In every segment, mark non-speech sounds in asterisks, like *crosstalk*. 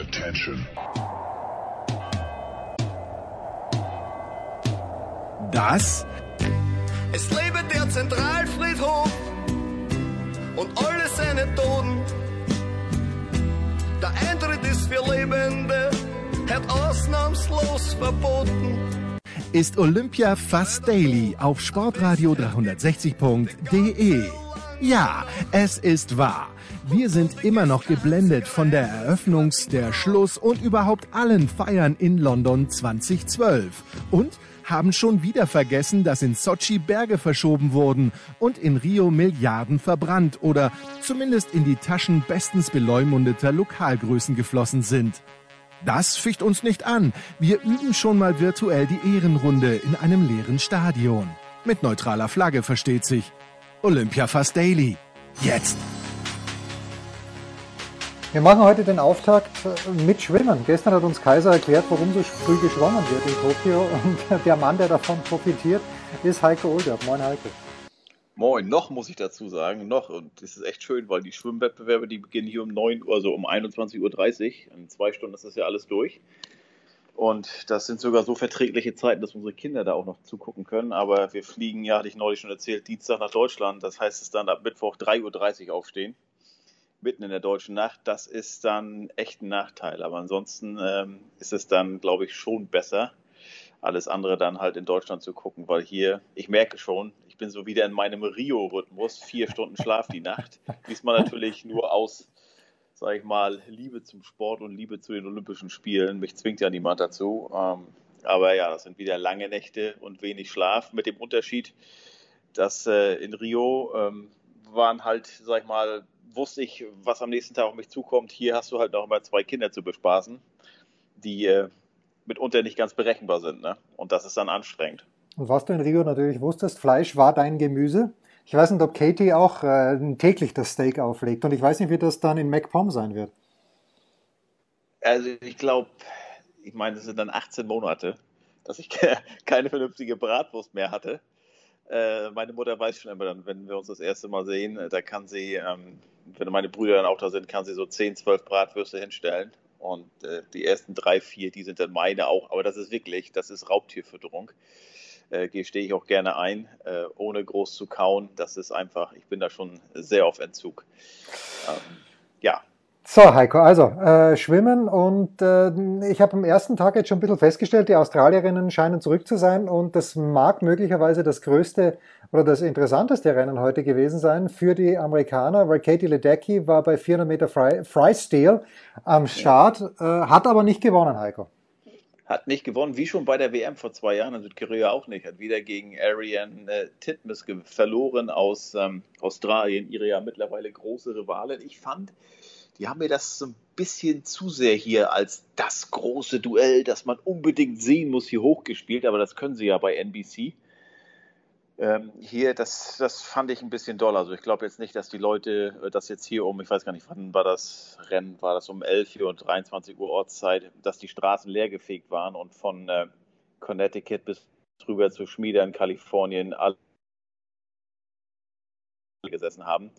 Attention. Das Es lebe der Zentralfriedhof und alle seine Toten. Der Eintritt ist für Lebende, hat ausnahmslos verboten. ist Olympia Fast Daily auf sportradio 360.de. Ja, es ist wahr. Wir sind immer noch geblendet von der Eröffnungs-, der Schluss- und überhaupt allen Feiern in London 2012. Und haben schon wieder vergessen, dass in Sochi Berge verschoben wurden und in Rio Milliarden verbrannt oder zumindest in die Taschen bestens beleumundeter Lokalgrößen geflossen sind. Das ficht uns nicht an. Wir üben schon mal virtuell die Ehrenrunde in einem leeren Stadion. Mit neutraler Flagge versteht sich. Olympia Fast Daily. Jetzt. Wir machen heute den Auftakt mit Schwimmen. Gestern hat uns Kaiser erklärt, warum so früh geschwommen wird in Tokio. *laughs* Und der Mann, der davon profitiert, ist Heiko Olderb. Moin Heiko. Moin, noch muss ich dazu sagen, noch. Und das ist echt schön, weil die Schwimmwettbewerbe, die beginnen hier um 9 Uhr, also um 21.30 Uhr. In zwei Stunden ist das ja alles durch. Und das sind sogar so verträgliche Zeiten, dass unsere Kinder da auch noch zugucken können. Aber wir fliegen, ja, hatte ich neulich schon erzählt, Dienstag nach Deutschland. Das heißt, es dann ab Mittwoch 3.30 Uhr aufstehen. Mitten in der deutschen Nacht. Das ist dann echt ein Nachteil. Aber ansonsten ähm, ist es dann, glaube ich, schon besser, alles andere dann halt in Deutschland zu gucken. Weil hier, ich merke schon, ich bin so wieder in meinem Rio-Rhythmus. Vier Stunden Schlaf die Nacht. Diesmal natürlich nur aus sage ich mal, Liebe zum Sport und Liebe zu den Olympischen Spielen. Mich zwingt ja niemand dazu. Ähm, aber ja, das sind wieder lange Nächte und wenig Schlaf. Mit dem Unterschied, dass äh, in Rio ähm, waren halt, sag ich mal, wusste ich, was am nächsten Tag auf mich zukommt. Hier hast du halt noch immer zwei Kinder zu bespaßen, die äh, mitunter nicht ganz berechenbar sind. Ne? Und das ist dann anstrengend. Und was du in Rio natürlich wusstest, Fleisch war dein Gemüse. Ich weiß nicht, ob Katie auch äh, täglich das Steak auflegt. Und ich weiß nicht, wie das dann in MacPom sein wird. Also ich glaube, ich meine, es sind dann 18 Monate, dass ich keine vernünftige Bratwurst mehr hatte. Äh, meine Mutter weiß schon immer dann, wenn wir uns das erste Mal sehen, da kann sie, ähm, wenn meine Brüder dann auch da sind, kann sie so 10, 12 Bratwürste hinstellen. Und äh, die ersten drei, vier, die sind dann meine auch. Aber das ist wirklich, das ist Raubtierfütterung äh, gestehe ich auch gerne ein, äh, ohne groß zu kauen. Das ist einfach, ich bin da schon sehr auf Entzug. Ähm, ja. So, Heiko, also äh, Schwimmen und äh, ich habe am ersten Tag jetzt schon ein bisschen festgestellt, die Australierinnen scheinen zurück zu sein und das mag möglicherweise das größte oder das interessanteste Rennen heute gewesen sein für die Amerikaner, weil Katie Ledecky war bei 400 Meter Freestyle am Start, äh, hat aber nicht gewonnen, Heiko hat nicht gewonnen, wie schon bei der WM vor zwei Jahren in Südkorea auch nicht. Hat wieder gegen Ariane äh, Titmus verloren aus ähm, Australien, ihre ja mittlerweile große Rivalin. Ich fand, die haben mir das so ein bisschen zu sehr hier als das große Duell, das man unbedingt sehen muss, hier hochgespielt, aber das können sie ja bei NBC. Ähm, hier, das, das fand ich ein bisschen doll. Also ich glaube jetzt nicht, dass die Leute äh, das jetzt hier um, ich weiß gar nicht, wann war das Rennen, war das um 11 Uhr und 23 Uhr Ortszeit, dass die Straßen leergefegt waren und von äh, Connecticut bis rüber zu Schmieder in Kalifornien alle gesessen haben.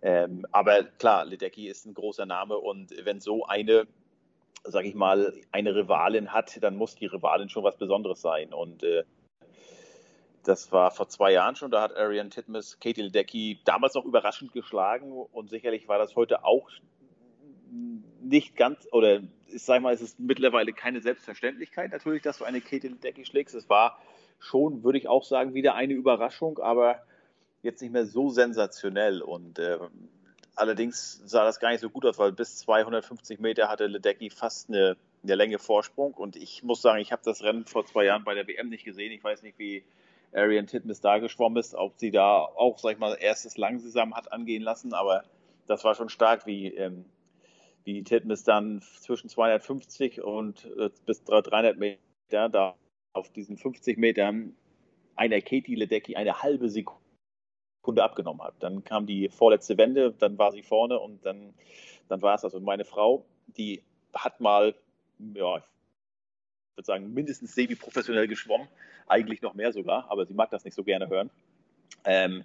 Ähm, aber klar, Ledecky ist ein großer Name und wenn so eine, sag ich mal, eine Rivalin hat, dann muss die Rivalin schon was Besonderes sein. Und äh, das war vor zwei Jahren schon, da hat Ariane Titmus Katie Ledecky damals noch überraschend geschlagen und sicherlich war das heute auch nicht ganz, oder ich sage mal, es ist mittlerweile keine Selbstverständlichkeit natürlich, dass du eine Katie Ledecky schlägst. Es war schon, würde ich auch sagen, wieder eine Überraschung, aber jetzt nicht mehr so sensationell und äh, allerdings sah das gar nicht so gut aus, weil bis 250 Meter hatte Ledecky fast eine, eine Länge Vorsprung und ich muss sagen, ich habe das Rennen vor zwei Jahren bei der WM nicht gesehen. Ich weiß nicht, wie Arian Titmus da geschwommen ist, ob sie da auch, sag ich mal, erstes Langsam hat angehen lassen, aber das war schon stark, wie, ähm, wie Titmus dann zwischen 250 und äh, bis 300 Meter da auf diesen 50 Metern einer Katie Ledecky eine halbe Sekunde abgenommen hat. Dann kam die vorletzte Wende, dann war sie vorne und dann, dann war es das. Und meine Frau, die hat mal, ja, würde sagen, mindestens semi-professionell geschwommen, eigentlich noch mehr sogar, aber sie mag das nicht so gerne hören. Ähm,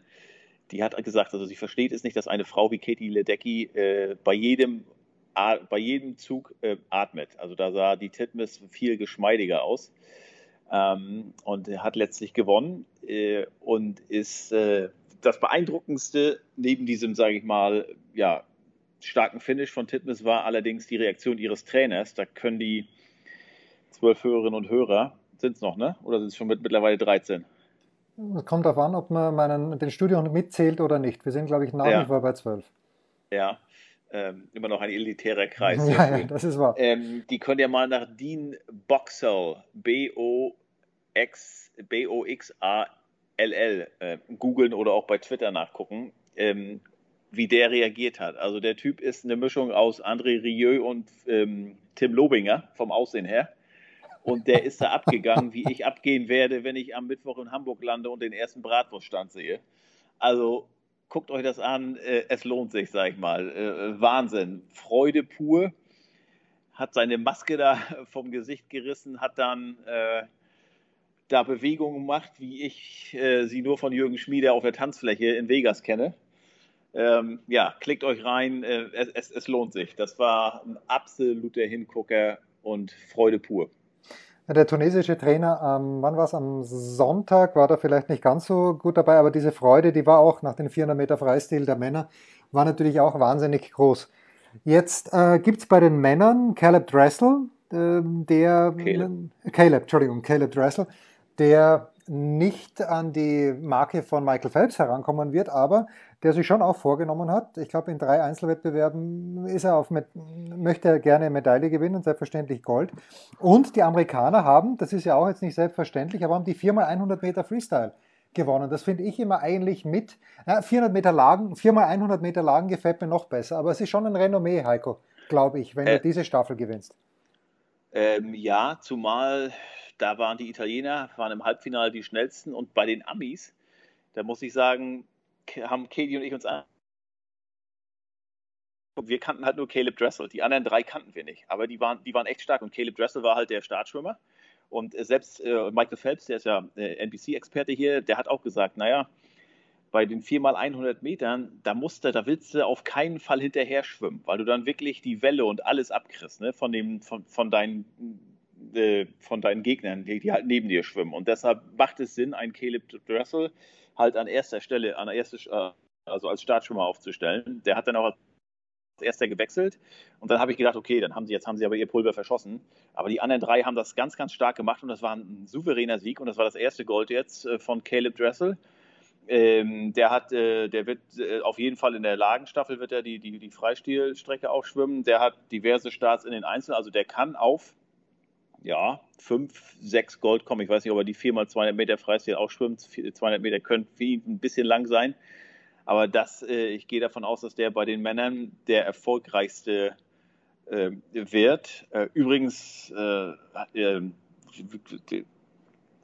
die hat gesagt, also sie versteht es nicht, dass eine Frau wie Katie Ledecky äh, bei jedem bei jedem Zug äh, atmet. Also da sah die Titmus viel geschmeidiger aus ähm, und hat letztlich gewonnen äh, und ist äh, das beeindruckendste neben diesem, sage ich mal, ja, starken Finish von Titmus war allerdings die Reaktion ihres Trainers. Da können die zwölf Hörerinnen und Hörer, sind es noch, ne? Oder sind es schon mit, mittlerweile 13? Es kommt darauf an, ob man meinen, den Studio mitzählt oder nicht. Wir sind, glaube ich, nach Ja. wie vor bei zwölf. Ja, ähm, immer noch ein elitärer Kreis. *laughs* Ja, ja, das ist wahr. Ähm, die könnt ihr mal nach Dean Boxall, B-O-X, B-O-X-A-L-L, äh, googeln oder auch bei Twitter nachgucken, ähm, wie der reagiert hat. Also der Typ ist eine Mischung aus André Rieu und ähm, Tim Lobinger vom Aussehen her. Und der ist da abgegangen, wie ich abgehen werde, wenn ich am Mittwoch in Hamburg lande und den ersten Bratwurststand sehe. Also guckt euch das an, äh, es lohnt sich, sag ich mal. Äh, Wahnsinn. Freude pur. Hat seine Maske da *laughs* vom Gesicht gerissen, hat dann äh, da Bewegungen gemacht, wie ich äh, sie nur von Jürgen Schmiede auf der Tanzfläche in Vegas kenne. Ähm, ja, klickt euch rein, äh, es, es, es lohnt sich. Das war ein absoluter Hingucker und Freude pur. Der tunesische Trainer, ähm, wann war es? Am Sonntag war da vielleicht nicht ganz so gut dabei, aber diese Freude, die war auch nach den 400 Meter Freistil der Männer, war natürlich auch wahnsinnig groß. Jetzt äh, gibt es bei den Männern Caleb Dressel, äh, der Caleb. Caleb, Entschuldigung, Caleb Dressel, der nicht an die Marke von Michael Phelps herankommen wird, aber der sich schon auch vorgenommen hat. Ich glaube, in drei Einzelwettbewerben ist er auf mit, möchte er gerne Medaille gewinnen, selbstverständlich Gold. Und die Amerikaner haben, das ist ja auch jetzt nicht selbstverständlich, aber haben die 4x100 Meter Freestyle gewonnen. Das finde ich immer eigentlich mit. Ja, 400 Meter Lagen, 4x100 Meter Lagen gefällt mir noch besser, aber es ist schon ein Renommee, Heiko, glaube ich, wenn Äh, du diese Staffel gewinnst. Ähm, ja, zumal da waren die Italiener, waren im Halbfinale die schnellsten und bei den Amis, da muss ich sagen, haben Katie und ich uns an. Wir kannten halt nur Caleb Dressel. Die anderen drei kannten wir nicht. Aber die waren, die waren echt stark. Und Caleb Dressel war halt der Startschwimmer. Und äh, selbst äh, Michael Phelps, der ist ja äh, NBC-Experte hier, der hat auch gesagt, naja, bei den 4x100 Metern, da musst du, da willst du auf keinen Fall hinterher schwimmen, weil du dann wirklich die Welle und alles abkriegst, ne, von dem, von, von deinen, äh, von deinen Gegnern, die, die halt neben dir schwimmen. Und deshalb macht es Sinn, einen Caleb Dressel halt an erster Stelle, an der ersten, äh, also als Startschwimmer aufzustellen. Der hat dann auch als erster gewechselt. Und dann habe ich gedacht, okay, dann haben sie jetzt haben sie aber ihr Pulver verschossen. Aber die anderen drei haben das ganz, ganz stark gemacht und das war ein souveräner Sieg und das war das erste Gold jetzt äh, von Caleb Dressel. Ähm, der hat, äh, der wird äh, auf jeden Fall in der Lagenstaffel wird er die, die, die Freistilstrecke auch schwimmen. Der hat diverse Starts in den Einzelnen, also der kann auf ja, fünf, sechs Gold kommen. Ich weiß nicht, ob er die 4x200 Meter Freistil auch schwimmt. 200 Meter können für ihn ein bisschen lang sein. Aber das, äh, ich gehe davon aus, dass der bei den Männern der erfolgreichste äh, wird. Äh, übrigens, äh,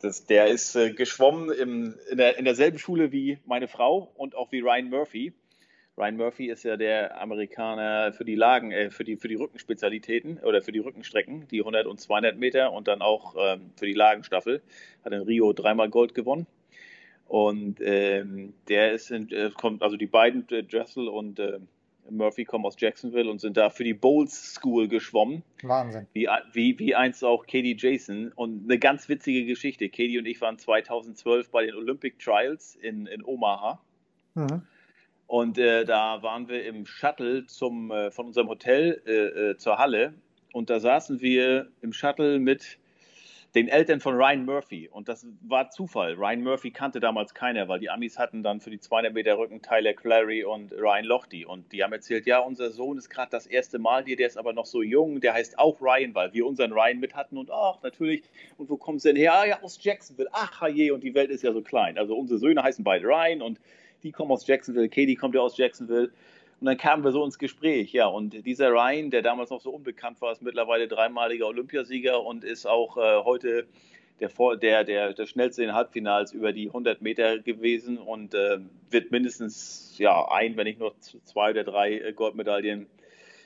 das, der ist äh, geschwommen im, in, der, in derselben Schule wie meine Frau und auch wie Ryan Murphy. Ryan Murphy ist ja der Amerikaner für die Lagen, äh, für die für die Rückenspezialitäten oder für die Rückenstrecken, die 100 und 200 Meter und dann auch ähm, für die Lagenstaffel. Hat in Rio dreimal Gold gewonnen. Und ähm, der ist in, äh, kommt, also die beiden, äh, Dressel und äh, Murphy kommen aus Jacksonville und sind da für die Bowles School geschwommen, Wahnsinn. wie, wie, wie einst auch Katie Jason. Und eine ganz witzige Geschichte. Katie und ich waren 2012 bei den Olympic Trials in, in Omaha. Mhm. Und äh, da waren wir im Shuttle zum, äh, von unserem Hotel äh, äh, zur Halle. Und da saßen wir im Shuttle mit den Eltern von Ryan Murphy. Und das war Zufall. Ryan Murphy kannte damals keiner, weil die Amis hatten dann für die 200 Meter Rücken Tyler Clary und Ryan Lochte. Und die haben erzählt, ja, unser Sohn ist gerade das erste Mal hier, der ist aber noch so jung, der heißt auch Ryan, weil wir unseren Ryan mit hatten. Und ach, natürlich, und wo kommen sie denn her? Ah, ja, aus Jacksonville. Ach, je, und die Welt ist ja so klein. Also unsere Söhne heißen beide Ryan und die kommen aus Jacksonville, Katie kommt ja aus Jacksonville. Und dann kamen wir so ins Gespräch, ja. Und dieser Ryan, der damals noch so unbekannt war, ist mittlerweile dreimaliger Olympiasieger und ist auch äh, heute der, der, der, der schnellste in den Halbfinals über die 100 Meter gewesen und äh, wird mindestens ja ein, wenn nicht nur zwei oder drei äh, Goldmedaillen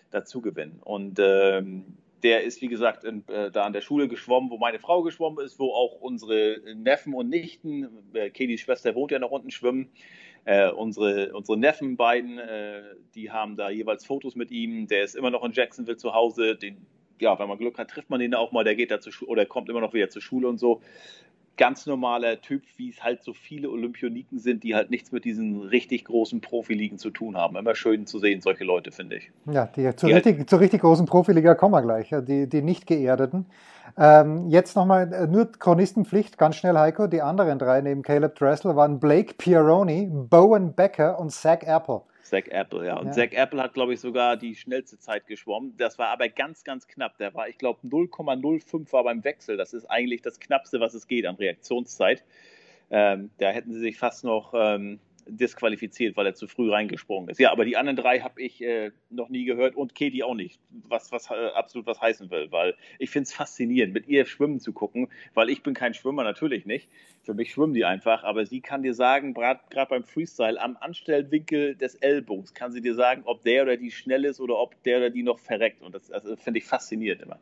dazu gewinnen. Und ähm, der ist, wie gesagt, in, äh, da an der Schule geschwommen, wo meine Frau geschwommen ist, wo auch unsere Neffen und Nichten, äh, Kedis Schwester wohnt ja noch unten, schwimmen. Äh, unsere, unsere Neffen beiden, äh, die haben da jeweils Fotos mit ihm. Der ist immer noch in Jacksonville zu Hause. Den, ja, wenn man Glück hat, trifft man den auch mal. Der geht da zur Schule oder kommt immer noch wieder zur Schule und so. Ganz normaler Typ, wie es halt so viele Olympioniken sind, die halt nichts mit diesen richtig großen Profiligen zu tun haben. Immer schön zu sehen, solche Leute, finde ich. Ja, die, zur, die richtig, halt, zur richtig großen Profiliga kommen wir gleich, die, die nicht geerdeten. Ähm, jetzt nochmal äh, nur Chronistenpflicht, ganz schnell Heiko. Die anderen drei neben Caleb Dressel waren Blake Pieroni, Bowen Becker und Zach Apple. Zach Apple, ja. Und ja. Zach Apple hat, glaube ich, sogar die schnellste Zeit geschwommen. Das war aber ganz, ganz knapp. Der war, ich glaube, 0,05 war beim Wechsel. Das ist eigentlich das Knappste, was es geht an Reaktionszeit. Ähm, da hätten sie sich fast noch ähm, disqualifiziert, weil er zu früh reingesprungen ist. Ja, aber die anderen drei habe ich äh, noch nie gehört und Katie auch nicht, was, was äh, absolut was heißen will, weil ich finde es *laughs* faszinierend, mit ihr schwimmen zu gucken, weil ich bin kein Schwimmer, natürlich nicht. Für mich schwimmen die einfach, aber sie kann dir sagen, gerade beim Freestyle, am Anstellwinkel des Ellbogens kann sie dir sagen, ob der oder die schnell ist oder ob der oder die noch verreckt. Und das, das finde ich faszinierend immer.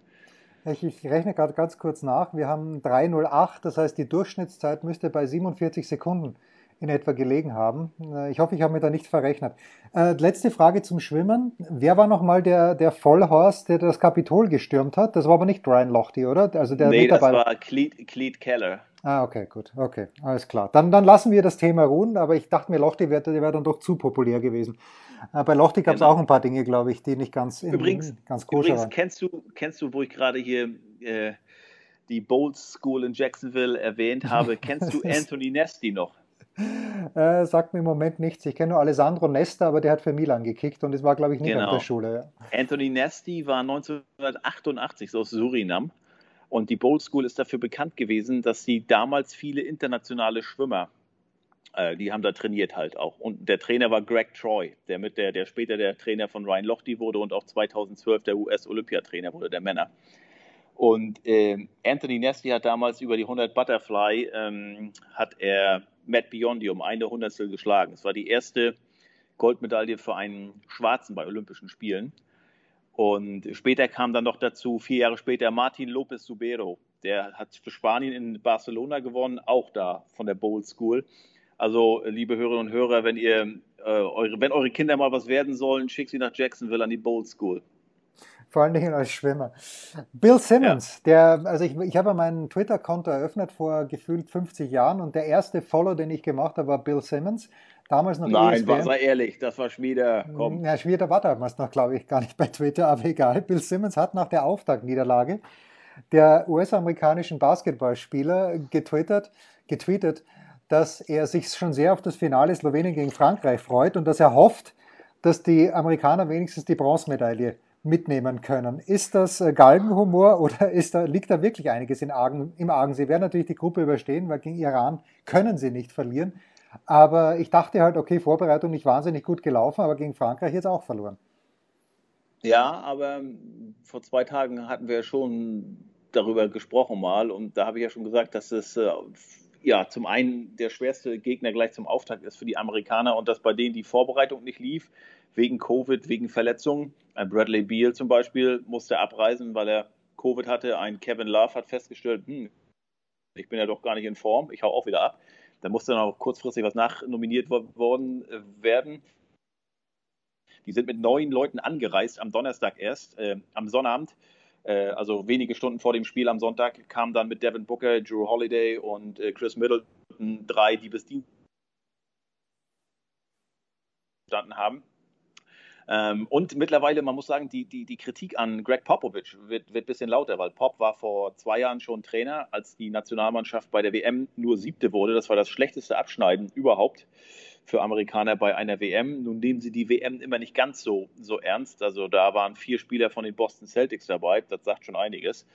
Ich, ich rechne gerade ganz kurz nach. Wir haben 308, das heißt, die Durchschnittszeit müsste bei 47 Sekunden in etwa gelegen haben. Äh, ich hoffe, ich habe mir da nichts verrechnet. Äh, letzte Frage zum Schwimmen. Wer war nochmal der, der Vollhorst, der das Kapitol gestürmt hat? Das war aber nicht Ryan Lochte, oder? Also der nee, das war Cleet, Cleet Keller. Ah, okay, gut. Okay, alles klar. Dann, dann lassen wir das Thema ruhen, aber ich dachte mir, Lochte wäre wär dann doch zu populär gewesen. Äh, bei Lochte gab es genau. auch ein paar Dinge, glaube ich, die nicht ganz, in, übrigens, ganz koscher übrigens, waren. Kennst du, kennst du, wo ich gerade hier äh, die Bold School in Jacksonville erwähnt habe, kennst du *laughs* Anthony Nesty noch? Äh, sagt mir im Moment nichts. Ich kenne nur Alessandro Nesta, aber der hat für Milan gekickt und es war, glaube ich, nicht genau. auf der Schule. Anthony Nesti war 1988 so aus Surinam und die Bowl School ist dafür bekannt gewesen, dass sie damals viele internationale Schwimmer, äh, die haben da trainiert halt auch. Und der Trainer war Greg Troy, der mit der, der später der Trainer von Ryan Lochte wurde und auch 2012 der US-Olympiatrainer wurde, der Männer. Und äh, Anthony Nesty hat damals über die 100 Butterfly, ähm, hat er Matt Biondi um eine Hundertstel geschlagen. Es war die erste Goldmedaille für einen Schwarzen bei Olympischen Spielen. Und später kam dann noch dazu, vier Jahre später, Martin Lopez Subero. Der hat für Spanien in Barcelona gewonnen, auch da von der Bowl School. Also, liebe Hörerinnen und Hörer, wenn ihr äh, eure, wenn eure Kinder mal was werden sollen, schickt sie nach Jacksonville an die Bowl School vor allen Dingen als Schwimmer. Bill Simmons, ja. der, also ich, ich habe mein Twitter-Konto eröffnet vor gefühlt 50 Jahren und der erste Follow, den ich gemacht habe, war Bill Simmons. Damals noch Nein, ESPN. war, sei ehrlich, das war Schmieder. Komm. Ja, Schmieder war damals noch, glaube ich, gar nicht bei Twitter, aber egal. Bill Simmons hat nach der Auftaktniederlage der US-amerikanischen Basketballspieler getwittert, getweetet, dass er sich schon sehr auf das Finale Slowenien gegen Frankreich freut und dass er hofft, dass die Amerikaner wenigstens die Bronzemedaille mitnehmen können. Ist das äh, Galgenhumor *laughs* oder ist da, liegt da wirklich einiges in Argen, im Argen? Sie werden natürlich die Gruppe überstehen, weil gegen Iran können sie nicht verlieren. Aber ich dachte halt, okay, Vorbereitung nicht wahnsinnig gut gelaufen, aber gegen Frankreich jetzt auch verloren. Ja, aber vor zwei Tagen hatten wir schon darüber gesprochen mal und da habe ich ja schon gesagt, dass es äh, ja zum einen der schwerste Gegner gleich zum Auftakt ist für die Amerikaner und dass bei denen die Vorbereitung nicht lief wegen Covid, wegen Verletzungen. Ein Bradley Beal zum Beispiel musste abreisen, weil er Covid hatte. Ein Kevin Love hat festgestellt, hm, ich bin ja doch gar nicht in Form, ich hau auch wieder ab. Da musste dann auch kurzfristig was nachnominiert worden äh, werden. Die sind mit neun Leuten angereist am Donnerstag erst, äh, am Sonnabend. Äh, also wenige Stunden vor dem Spiel am Sonntag kamen dann mit Devin Booker, Drew Holiday und äh, Chris Middleton drei, die bis Dienstag gestanden haben. Ähm, und mittlerweile, man muss sagen, die, die, die Kritik an Greg Popovich wird, wird ein bisschen lauter, weil Pop war vor zwei Jahren schon Trainer, als die Nationalmannschaft bei der WM nur siebte wurde. Das war das schlechteste Abschneiden überhaupt für Amerikaner bei einer WM. Nun nehmen sie die WM immer nicht ganz so, so ernst. Also da waren vier Spieler von den Boston Celtics dabei. Das sagt schon einiges.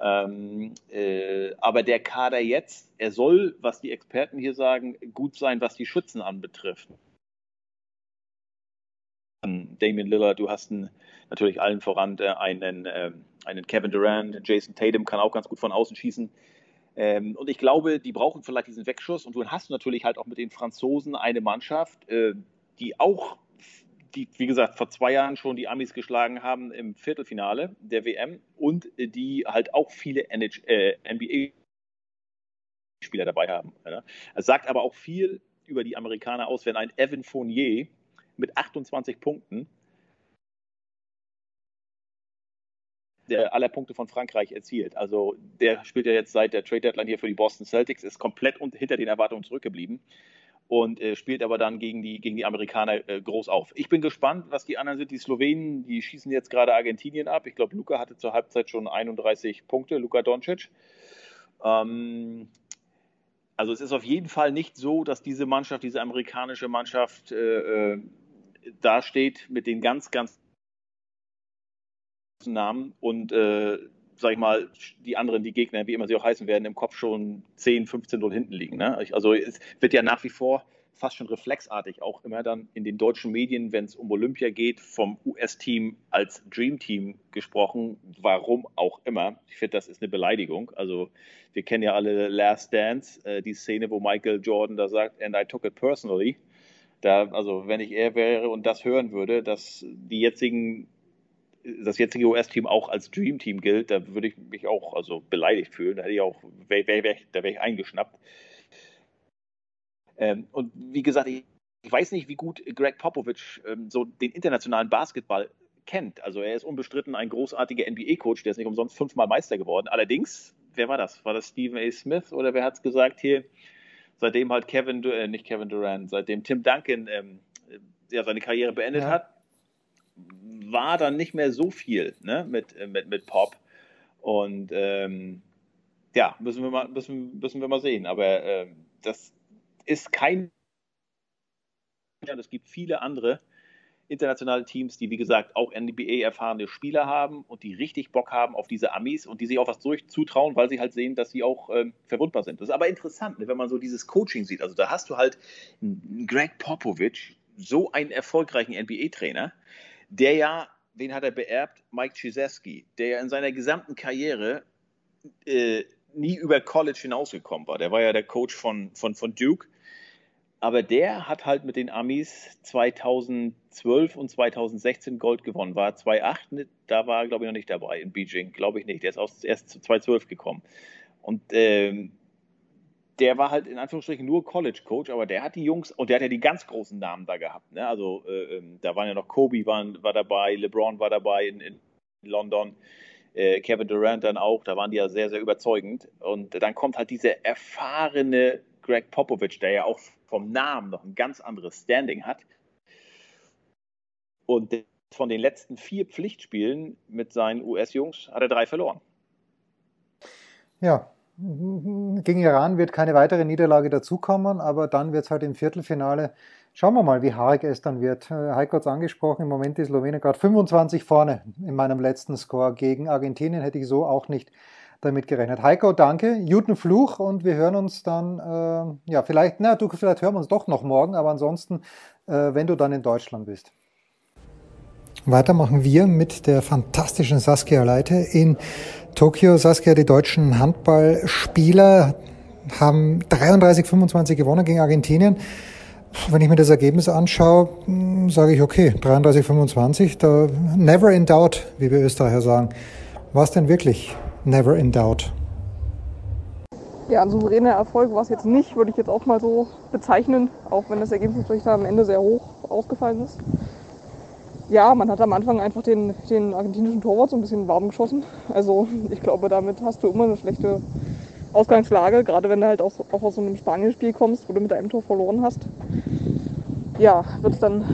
Ähm, äh, aber der Kader jetzt, er soll, was die Experten hier sagen, gut sein, was die Schützen anbetrifft. Damian Lillard, du hast einen, natürlich allen voran äh, einen, äh, einen Kevin Durant, Jason Tatum kann auch ganz gut von außen schießen. Ähm, und ich glaube, die brauchen vielleicht diesen Wegschuss. Und du hast natürlich halt auch mit den Franzosen eine Mannschaft, äh, die auch, die, wie gesagt, vor zwei Jahren schon die Amis geschlagen haben im Viertelfinale der WM und äh, die halt auch viele NBA-Spieler dabei haben. Es sagt aber auch viel über die Amerikaner aus, wenn ein Evan Fournier mit 28 Punkten der aller Punkte von Frankreich erzielt. Also der spielt ja jetzt seit der Trade Deadline hier für die Boston Celtics, ist komplett hinter den Erwartungen zurückgeblieben und äh, spielt aber dann gegen die, gegen die Amerikaner äh, groß auf. Ich bin gespannt, was die anderen sind. Die Slowenen, die schießen jetzt gerade Argentinien ab. Ich glaube, Luca hatte zur Halbzeit schon 31 Punkte, Luka Doncic. Ähm, also es ist auf jeden Fall nicht so, dass diese Mannschaft, diese amerikanische Mannschaft äh, äh dasteht mit den ganz, ganz Namen und äh, sag ich mal, die anderen, die Gegner, wie immer sie auch heißen werden, im Kopf schon 10, 15 0 hinten liegen. Ne? Also es wird ja nach wie vor fast schon reflexartig auch immer dann in den deutschen Medien, wenn es um Olympia geht, vom US-Team als Dream Team gesprochen, warum auch immer. Ich finde, das ist eine Beleidigung. Also wir kennen ja alle Last Dance, äh, die Szene, wo Michael Jordan da sagt, and I took it personally. Da, also wenn ich er wäre und das hören würde, dass die jetzigen das jetzige US-Team auch als Dream Team gilt, da würde ich mich auch also beleidigt fühlen. Da hätte ich auch, wär, wär, wär, da wäre ich eingeschnappt. Ähm, und wie gesagt, ich, ich, weiß nicht, wie gut Greg Popovich ähm, so den internationalen Basketball kennt. Also er ist unbestritten ein großartiger NBA-Coach, der ist nicht umsonst fünfmal Meister geworden. Allerdings, wer war das? War das Stephen A. Smith oder wer hat es gesagt hier? Seitdem halt Kevin, äh, nicht Kevin Durant, seitdem Tim Duncan ähm, ja, seine Karriere beendet ja. hat, war dann nicht mehr so viel ne, mit, äh, mit, mit Pop. Und ähm, ja, müssen wir mal, müssen, müssen wir mal sehen. Aber äh, das ist kein. Ja, es gibt viele andere internationale Teams, die wie gesagt auch NBA-erfahrene Spieler haben und die richtig Bock haben auf diese Amis und die sich auch was zutrauen, weil sie halt sehen, dass sie auch ähm, verwundbar sind. Das ist aber interessant, ne, wenn man so dieses Coaching sieht. Also da hast du halt Greg Popovich, so einen erfolgreichen NBA-Trainer, der ja, wen hat er beerbt? Mike Krzyzewski, der ja in seiner gesamten Karriere äh, nie über College hinausgekommen war. Der war ja der Coach von, von, von Duke. Aber der hat halt mit den Amis 2012 und 2016 Gold gewonnen. War 2008, da war glaube ich, noch nicht dabei in Beijing. Glaube ich nicht. Der ist erst 2012 gekommen. Und ähm, der war halt in Anführungsstrichen nur College-Coach, aber der hat die Jungs, und der hat ja die ganz großen Namen da gehabt. Ne? Also äh, ähm, da waren ja noch Kobe waren, war dabei, LeBron war dabei in, in London, äh, Kevin Durant dann auch, da waren die ja sehr, sehr überzeugend. Und dann kommt halt dieser erfahrene Greg Popovich, der ja auch vom Namen noch ein ganz anderes Standing hat. Und von den letzten vier Pflichtspielen mit seinen US-Jungs hat er drei verloren. Ja, gegen Iran wird keine weitere Niederlage dazukommen, aber dann wird es halt im Viertelfinale. Schauen wir mal, wie haarig es dann wird. Äh, Heiko hat es angesprochen, im Moment ist Slowenien gerade 25 vorne in meinem letzten Score. Gegen Argentinien hätte ich so auch nicht damit gerechnet. Heiko, danke, guten Fluch und wir hören uns dann, äh, ja, vielleicht, na, du, vielleicht hören wir uns doch noch morgen, aber ansonsten, äh, wenn du dann in Deutschland bist. Weiter machen wir mit der fantastischen Saskia Leite in Tokio. Saskia, die deutschen Handballspieler haben 33-25 gewonnen gegen Argentinien. Wenn ich mir das Ergebnis anschaue, hm, sage ich, okay, 33-25, da never in doubt, wie wir Österreicher sagen. Was denn wirklich never in doubt? Ja, ein souveräner Erfolg war es jetzt nicht, würde ich jetzt auch mal so bezeichnen, auch wenn das Ergebnis natürlich da am Ende sehr hoch ausgefallen ist ja, man hat am Anfang einfach den, den argentinischen Torwart so ein bisschen warm geschossen. Also ich glaube, damit hast du immer eine schlechte Ausgangslage, gerade wenn du halt auch, auch aus so einem Spanien-Spiel kommst, wo du mit einem Tor verloren hast. Ja, wird's dann,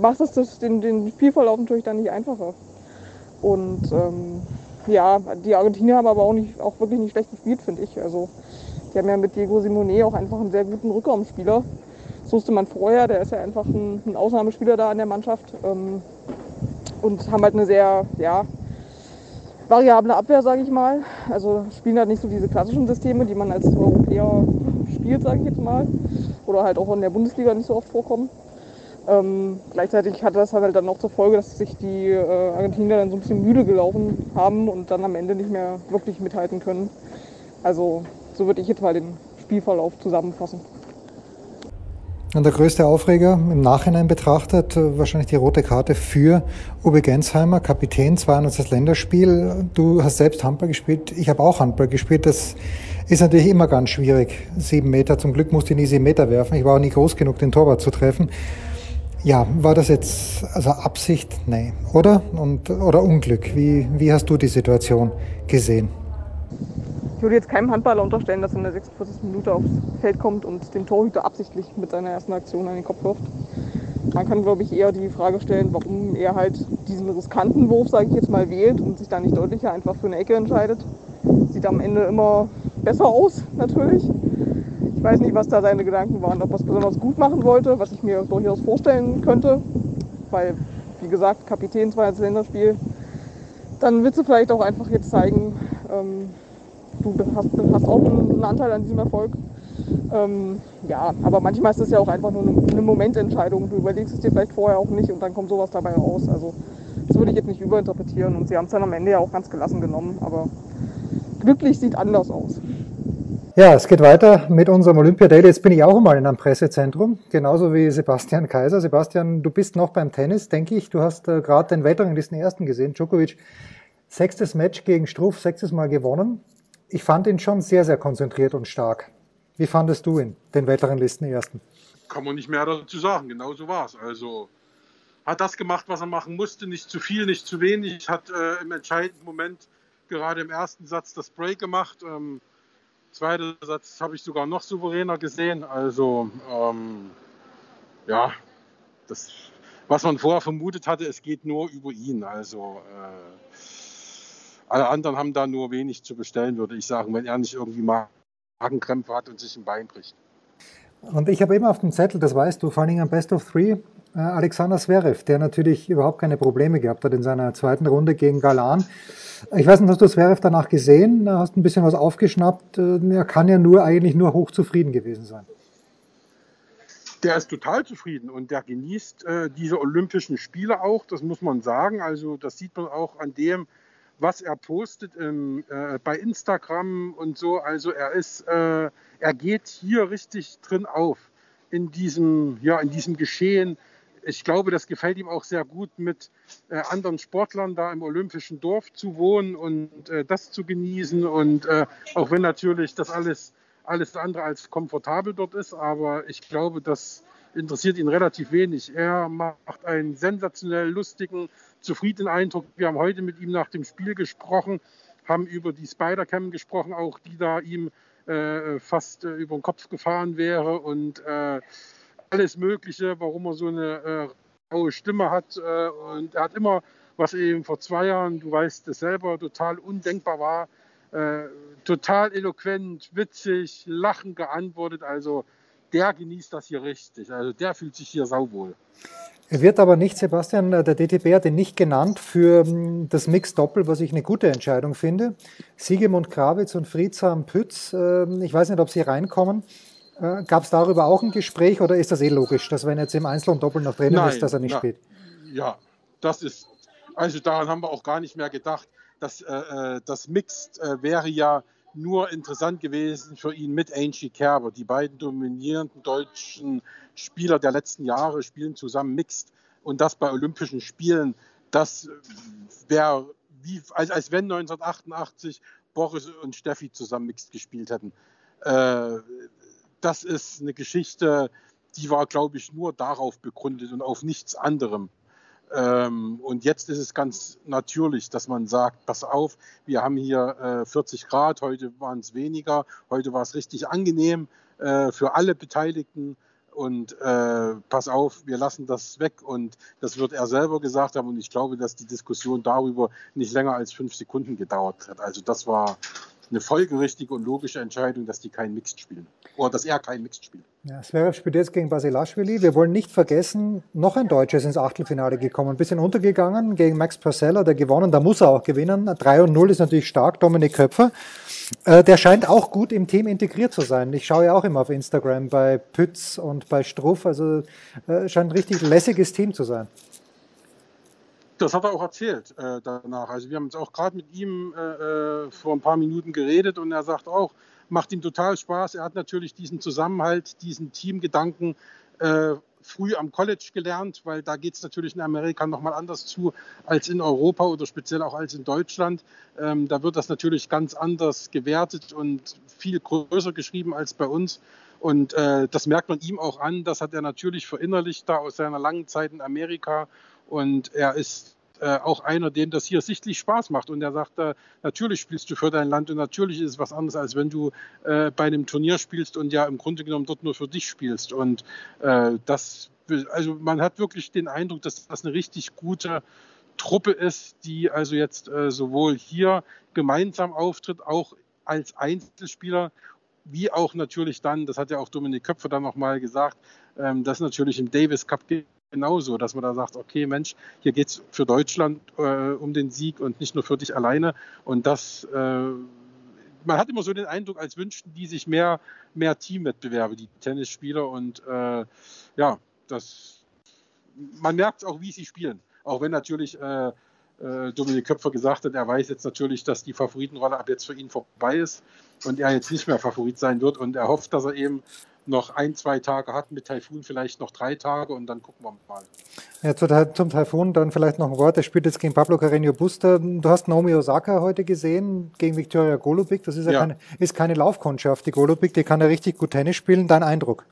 macht es den, den Spielverlauf natürlich dann nicht einfacher. Und ähm, ja, die Argentinier haben aber auch, nicht, auch wirklich nicht schlecht gespielt, finde ich. Also die haben ja mit Diego Simone auch einfach einen sehr guten Rückraumspieler. Das wusste man vorher, der ist ja einfach ein, ein Ausnahmespieler da in der Mannschaft. Ähm, und haben halt eine sehr, ja, variable Abwehr, sage ich mal. Also spielen halt nicht so diese klassischen Systeme, die man als Europäer spielt, sage ich jetzt mal. Oder halt auch in der Bundesliga nicht so oft vorkommen. Ähm, gleichzeitig hatte das halt dann noch zur Folge, dass sich die äh, Argentinier dann so ein bisschen müde gelaufen haben und dann am Ende nicht mehr wirklich mithalten können. Also so würde ich jetzt mal den Spielverlauf zusammenfassen. Und der größte Aufreger im Nachhinein betrachtet, äh, wahrscheinlich die rote Karte für Uwe Gensheimer, Kapitän, 200. Länderspiel. Du hast selbst Handball gespielt, ich habe auch Handball gespielt. Das Ist natürlich immer ganz schwierig. Sieben Meter, zum Glück musste ich nie sieben Meter werfen. Ich war auch nie groß genug, den Torwart zu treffen. Ja, war das jetzt also Absicht? Nee, oder? Und, oder Unglück? Wie, wie hast du die Situation gesehen? Ich würde jetzt keinem Handballer unterstellen, dass er in der 46. Minute aufs Feld kommt und den Torhüter absichtlich mit seiner ersten Aktion an den Kopf wirft. Man kann, glaube ich, eher die Frage stellen, warum er halt diesen riskanten Wurf, sage ich jetzt mal, wählt und sich da nicht deutlicher einfach für eine Ecke entscheidet. Sieht am Ende immer besser aus, natürlich. Ich weiß nicht, was da seine Gedanken waren, ob er es besonders gut machen wollte, was ich mir durchaus vorstellen könnte. Weil, wie gesagt, Kapitän zweites Länderspiel. Dann willst du vielleicht auch einfach jetzt zeigen, ähm, du hast, hast, auch einen Anteil an diesem Erfolg. Ähm, ja, aber manchmal ist es ja auch einfach nur eine, eine, Momententscheidung. Du überlegst es dir vielleicht vorher auch nicht und dann kommt sowas dabei raus. Also das würde ich jetzt nicht überinterpretieren und sie haben es dann am Ende ja auch ganz gelassen genommen. Aber glücklich sieht anders aus. Ja, es geht weiter mit unserem Olympia Daily. Jetzt bin ich auch mal in einem Pressezentrum, genauso wie Sebastian Kaiser. Sebastian, du bist noch beim Tennis, denke ich. Du hast äh, gerade den Weltranglisten ersten gesehen, Djokovic. Sechstes Match gegen Struff, sechstes Mal gewonnen. Ich fand ihn schon sehr, sehr konzentriert und stark. Wie fandest du ihn, den Weltranglisten ersten? Kann man nicht mehr dazu sagen. Genau so war es. Also hat das gemacht, was er machen musste. Nicht zu viel, nicht zu wenig. Hat äh, im entscheidenden Moment gerade im ersten Satz das Break gemacht. Ähm, Zweiter Satz habe ich sogar noch souveräner gesehen. Also ähm, ja, das, was man vorher vermutet hatte, es geht nur über ihn. Also äh, alle anderen haben da nur wenig zu bestellen, würde ich sagen, wenn er nicht irgendwie Magenkrämpfe hat und sich ein Bein bricht. Und ich habe immer auf dem Zettel, das weißt du, vor allem am Best of Three, äh, Alexander Zverev, der natürlich überhaupt keine Probleme gehabt hat in seiner zweiten Runde gegen Galan. Ich weiß nicht, hast du Zverev danach gesehen? Hast ein bisschen was aufgeschnappt? Äh, er kann ja nur eigentlich nur hochzufrieden gewesen sein. Der ist total zufrieden und der genießt äh, diese Olympischen Spiele auch, das muss man sagen. Also das sieht man auch an dem, was er postet im, äh, bei Instagram und so. Also er ist, äh, er geht hier richtig drin auf in diesem, ja, in diesem Geschehen ich glaube, das gefällt ihm auch sehr gut, mit äh, anderen Sportlern da im Olympischen Dorf zu wohnen und äh, das zu genießen. Und äh, auch wenn natürlich das alles, alles andere als komfortabel dort ist, aber ich glaube, das interessiert ihn relativ wenig. Er macht einen sensationell lustigen, zufriedenen Eindruck. Wir haben heute mit ihm nach dem Spiel gesprochen, haben über die Spider-Cam gesprochen, auch die da ihm äh, fast äh, über den Kopf gefahren wäre und äh, alles Mögliche, warum er so eine äh, raue Stimme hat. Äh, und er hat immer, was eben vor zwei Jahren, du weißt es selber, total undenkbar war, äh, total eloquent, witzig, lachend geantwortet. Also der genießt das hier richtig. Also der fühlt sich hier sauwohl. Er wird aber nicht, Sebastian, der DTB hat ihn nicht genannt für hm, das Mix-Doppel, was ich eine gute Entscheidung finde. Siegemund Krawitz und Friedsam Pütz, ähm, ich weiß nicht, ob sie reinkommen. Äh, Gab es darüber auch ein Gespräch oder ist das eh logisch, dass wenn jetzt im Einzel und Doppel noch drin Nein, ist, dass er nicht na, spielt? Ja, das ist, also daran haben wir auch gar nicht mehr gedacht. Das, äh, äh, das Mixed äh, wäre ja nur interessant gewesen für ihn mit Angie Kerber. Die beiden dominierenden deutschen Spieler der letzten Jahre spielen zusammen Mixed. Und das bei Olympischen Spielen, das wäre wie, als, als wenn 1988 Boris und Steffi zusammen Mixed gespielt hätten. Äh, das ist eine Geschichte, die war, glaube ich, nur darauf begründet und auf nichts anderem. Ähm, und jetzt ist es ganz natürlich, dass man sagt, pass auf, wir haben hier äh, 40 Grad, heute waren es weniger, heute war es richtig angenehm äh, für alle Beteiligten. Und äh, pass auf, wir lassen das weg. Und das wird er selber gesagt haben. Und ich glaube, dass die Diskussion darüber nicht länger als fünf Sekunden gedauert hat. Also das war eine folgerichtige und logische Entscheidung, dass die kein Mixed spielen. Oder dass er kein Mixed spielt. Ja, Zverev spielt jetzt gegen Basilashvili. Wir wollen nicht vergessen, noch ein Deutscher ist ins Achtelfinale gekommen. Ein bisschen untergegangen gegen Max Purcell, der gewonnen. Da muss er auch gewinnen. 3 und 0 ist natürlich stark. Dominik Köpfer. Äh, der scheint auch gut im Team integriert zu sein. Ich schaue ja auch immer auf Instagram bei Pütz und bei Struff. Also äh, scheint ein richtig lässiges Team zu sein. Das hat er auch erzählt äh, danach. Also wir haben uns auch gerade mit ihm äh, vor ein paar Minuten geredet und er sagt auch, macht ihm total Spaß. Er hat natürlich diesen Zusammenhalt, diesen Teamgedanken äh, früh am College gelernt, weil da geht es natürlich in Amerika nochmal anders zu als in Europa oder speziell auch als in Deutschland. Ähm, da wird das natürlich ganz anders gewertet und viel größer geschrieben als bei uns. Und äh, das merkt man ihm auch an. Das hat er natürlich verinnerlicht da aus seiner langen Zeit in Amerika. Und er ist äh, auch einer, dem das hier sichtlich Spaß macht. Und er sagt, äh, natürlich spielst du für dein Land und natürlich ist es was anderes, als wenn du äh, bei einem Turnier spielst und ja im Grunde genommen dort nur für dich spielst. Und äh, das, also man hat wirklich den Eindruck, dass das eine richtig gute Truppe ist, die also jetzt äh, sowohl hier gemeinsam auftritt, auch als Einzelspieler wie auch natürlich dann, das hat ja auch Dominik Köpfer dann nochmal gesagt, ähm, dass natürlich im Davis Cup genauso, dass man da sagt, okay, Mensch, hier geht es für Deutschland äh, um den Sieg und nicht nur für dich alleine. Und das, äh, man hat immer so den Eindruck, als wünschten die sich mehr, mehr Teamwettbewerbe, die Tennisspieler. Und äh, ja, das, man merkt auch, wie sie spielen. Auch wenn natürlich äh, äh, Dominik Köpfer gesagt hat, er weiß jetzt natürlich, dass die Favoritenrolle ab jetzt für ihn vorbei ist und er jetzt nicht mehr Favorit sein wird und er hofft, dass er eben noch ein, zwei Tage hat, mit Taifun vielleicht noch drei Tage und dann gucken wir mal. Ja, zum Taifun dann vielleicht noch ein Wort. Er spielt jetzt gegen Pablo Carreño Busta. Du hast Naomi Osaka heute gesehen gegen Victoria Golubik. Das ist ja, ja. Keine, ist keine Laufkundschaft. Die Golubik, die kann ja richtig gut Tennis spielen. Dein Eindruck?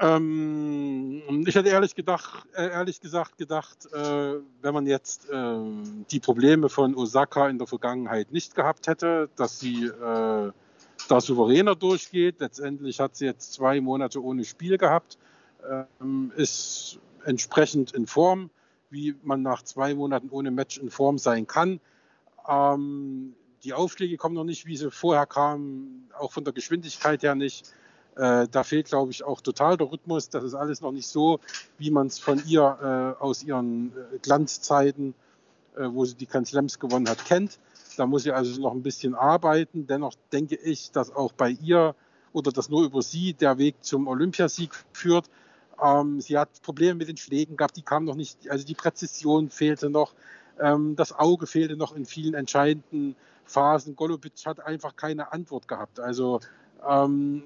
Ähm, ich hätte ehrlich, gedacht, äh, ehrlich gesagt gedacht, äh, wenn man jetzt äh, die Probleme von Osaka in der Vergangenheit nicht gehabt hätte, dass sie äh, da souveräner durchgeht. Letztendlich hat sie jetzt zwei Monate ohne Spiel gehabt, ähm, ist entsprechend in Form, wie man nach zwei Monaten ohne Match in Form sein kann. Ähm, die Aufschläge kommen noch nicht, wie sie vorher kamen, auch von der Geschwindigkeit her nicht. Äh, da fehlt, glaube ich, auch total der Rhythmus. Das ist alles noch nicht so, wie man es von ihr äh, aus ihren äh, Glanzzeiten, äh, wo sie die Grand Slams gewonnen hat, kennt. Da muss sie also noch ein bisschen arbeiten. Dennoch denke ich, dass auch bei ihr oder dass nur über sie der Weg zum Olympiasieg führt. Ähm, sie hat Probleme mit den Schlägen gehabt, die kamen noch nicht, also die Präzision fehlte noch, ähm, das Auge fehlte noch in vielen entscheidenden Phasen. Golubic hat einfach keine Antwort gehabt. Also ähm,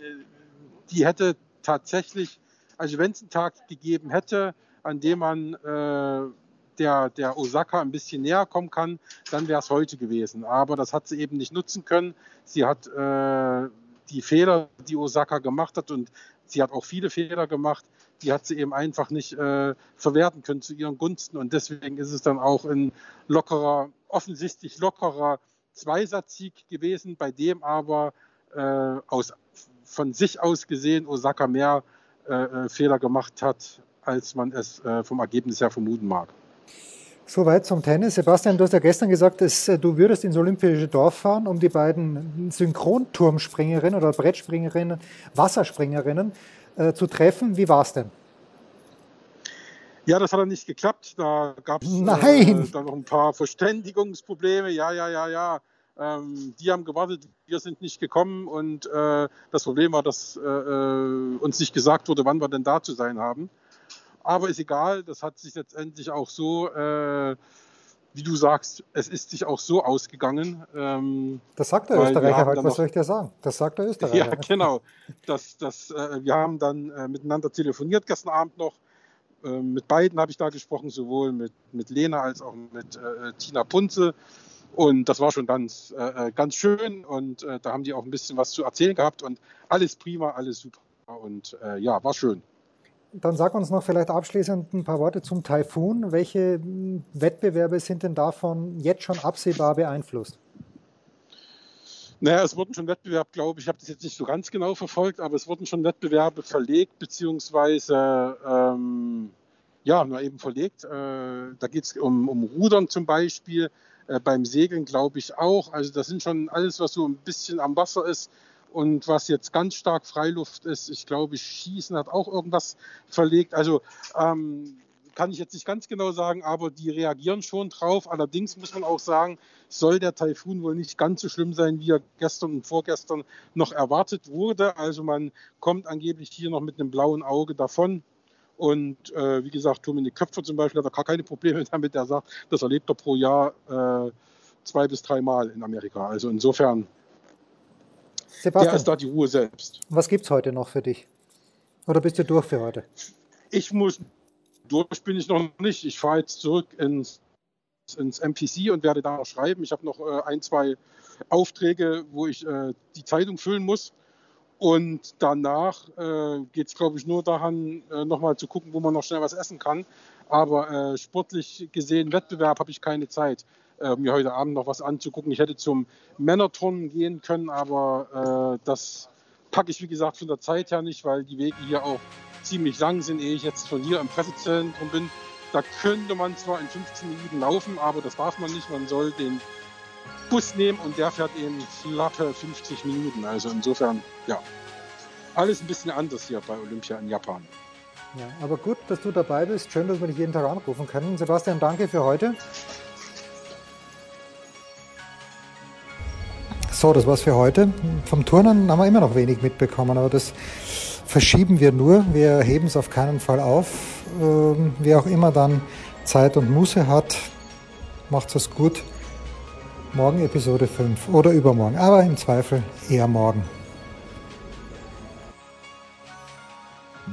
die hätte tatsächlich, also wenn es einen Tag gegeben hätte, an dem man äh, der, der Osaka ein bisschen näher kommen kann, dann wäre es heute gewesen. Aber das hat sie eben nicht nutzen können. Sie hat äh, die Fehler, die Osaka gemacht hat, und sie hat auch viele Fehler gemacht, die hat sie eben einfach nicht äh, verwerten können zu ihren Gunsten. Und deswegen ist es dann auch ein lockerer, offensichtlich lockerer Zweisatzsieg gewesen, bei dem aber äh, aus, von sich aus gesehen Osaka mehr äh, äh Fehler gemacht hat, als man es äh, vom Ergebnis her vermuten mag. Soweit zum Tennis. Sebastian, du hast ja gestern gesagt, dass äh, du würdest ins Olympische Dorf fahren, um die beiden Synchronturmspringerinnen oder Brettspringerinnen, Wasserspringerinnen äh, zu treffen. Wie war es denn? Ja, das hat dann nicht geklappt. Da gab es äh, dann noch ein paar Verständigungsprobleme. Ja, ja, ja, ja. Ähm, die haben gewartet, wir sind nicht gekommen und äh, das Problem war, dass äh, äh uns nicht gesagt wurde, wann wir denn da zu sein haben. Aber ist egal, das hat sich letztendlich auch so, äh, wie du sagst, es ist sich auch so ausgegangen. Ähm, das sagt der Österreicher halt, was soll ich dir sagen? Das sagt der *laughs* Österreicher. Ja, genau. Das, das, äh, wir haben dann äh, miteinander telefoniert gestern Abend noch. Äh, mit beiden habe ich da gesprochen, sowohl mit, mit Lena als auch mit äh, Tina Punze. Und das war schon ganz, äh, ganz schön und da haben die auch ein bisschen was zu erzählen gehabt und alles prima, alles super und ja, war schön. Dann sag uns noch vielleicht abschließend ein paar Worte zum Taifun. Welche hm, Wettbewerbe sind denn davon jetzt schon absehbar beeinflusst? Naja, es wurden schon Wettbewerbe, glaube ich, ich habe das jetzt nicht so ganz genau verfolgt, aber es wurden schon Wettbewerbe verlegt, beziehungsweise ähm, ja, nur eben verlegt. Äh, da geht es um, um Rudern zum Beispiel, äh, beim Segeln glaube ich auch. Also das sind schon alles, was so ein bisschen am Wasser ist, und was jetzt ganz stark Freiluft ist, ich glaube, Schießen hat auch irgendwas verlegt. Also ähm, kann ich jetzt nicht ganz genau sagen, aber die reagieren schon drauf. Allerdings muss man auch sagen, soll der Taifun wohl nicht ganz so schlimm sein, wie er gestern und vorgestern noch erwartet wurde. Also man kommt angeblich hier noch mit einem blauen Auge davon. Und äh, wie gesagt, Dominik Köpfer zum Beispiel hat da gar keine Probleme *laughs* damit. Er sagt, das erlebt er pro Jahr äh, zwei bis dreimal in Amerika. Also insofern Sebastian, der ist da die Ruhe selbst. Was gibt es heute noch für dich? Oder bist du durch für heute? Ich muss, durch bin ich noch nicht. Ich fahre jetzt zurück ins, ins MPC und werde da noch schreiben. Ich habe noch äh, ein, zwei Aufträge, wo ich äh, die Zeitung füllen muss. Und danach äh, geht es, glaube ich, nur daran, äh, nochmal zu gucken, wo man noch schnell was essen kann. Aber äh, sportlich gesehen, Wettbewerb habe ich keine Zeit, äh, mir heute Abend noch was anzugucken. Ich hätte zum Männerturnen gehen können, aber äh, das packe ich, wie gesagt, von der Zeit her nicht, weil die Wege hier auch ziemlich lang sind, ehe ich jetzt von hier im Pressezentrum bin. Da könnte man zwar in 15 Minuten laufen, aber das darf man nicht. Man soll den Bus nehmen und der fährt eben flappe 50 Minuten. Also insofern, ja, alles ein bisschen anders hier bei Olympia in Japan. Ja, aber gut, dass du dabei bist. Schön, dass wir dich jeden Tag anrufen können. Sebastian, danke für heute. So, das war's für heute. Vom Turnen haben wir immer noch wenig mitbekommen, aber das verschieben wir nur. Wir heben es auf keinen Fall auf. Ähm, wer auch immer dann Zeit und Muße hat, macht es gut. Morgen Episode 5 oder übermorgen, aber im Zweifel eher morgen.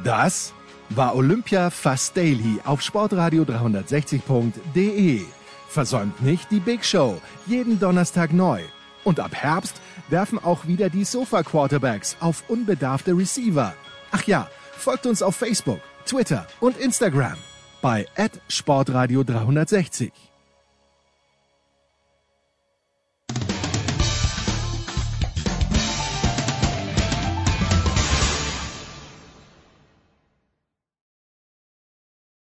Das war Olympia Fast Daily auf Sportradio 360.de. Versäumt nicht die Big Show, jeden Donnerstag neu. Und ab Herbst werfen auch wieder die Sofa Quarterbacks auf unbedarfte Receiver. Ach ja, folgt uns auf Facebook, Twitter und Instagram bei Sportradio 360.